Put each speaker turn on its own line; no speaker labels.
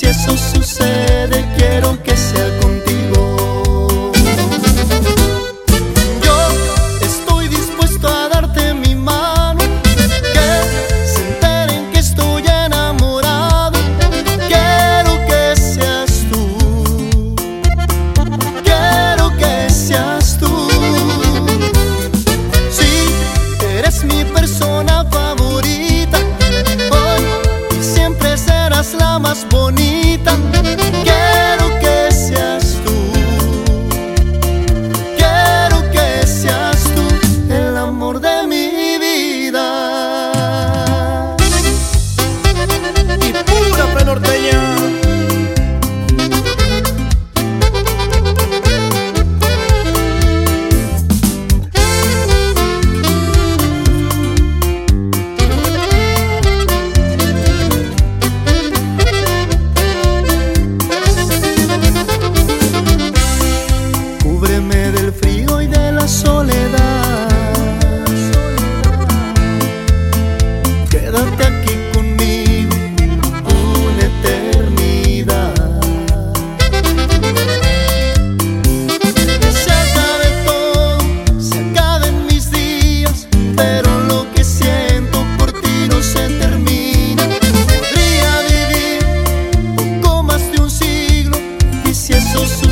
ciências são suas. frío y de la soledad. Quédate aquí conmigo una eternidad. Se acaben todo, se acaben mis días, pero lo que siento por ti no se termina. Podría vivir poco más de un siglo y si eso sucede.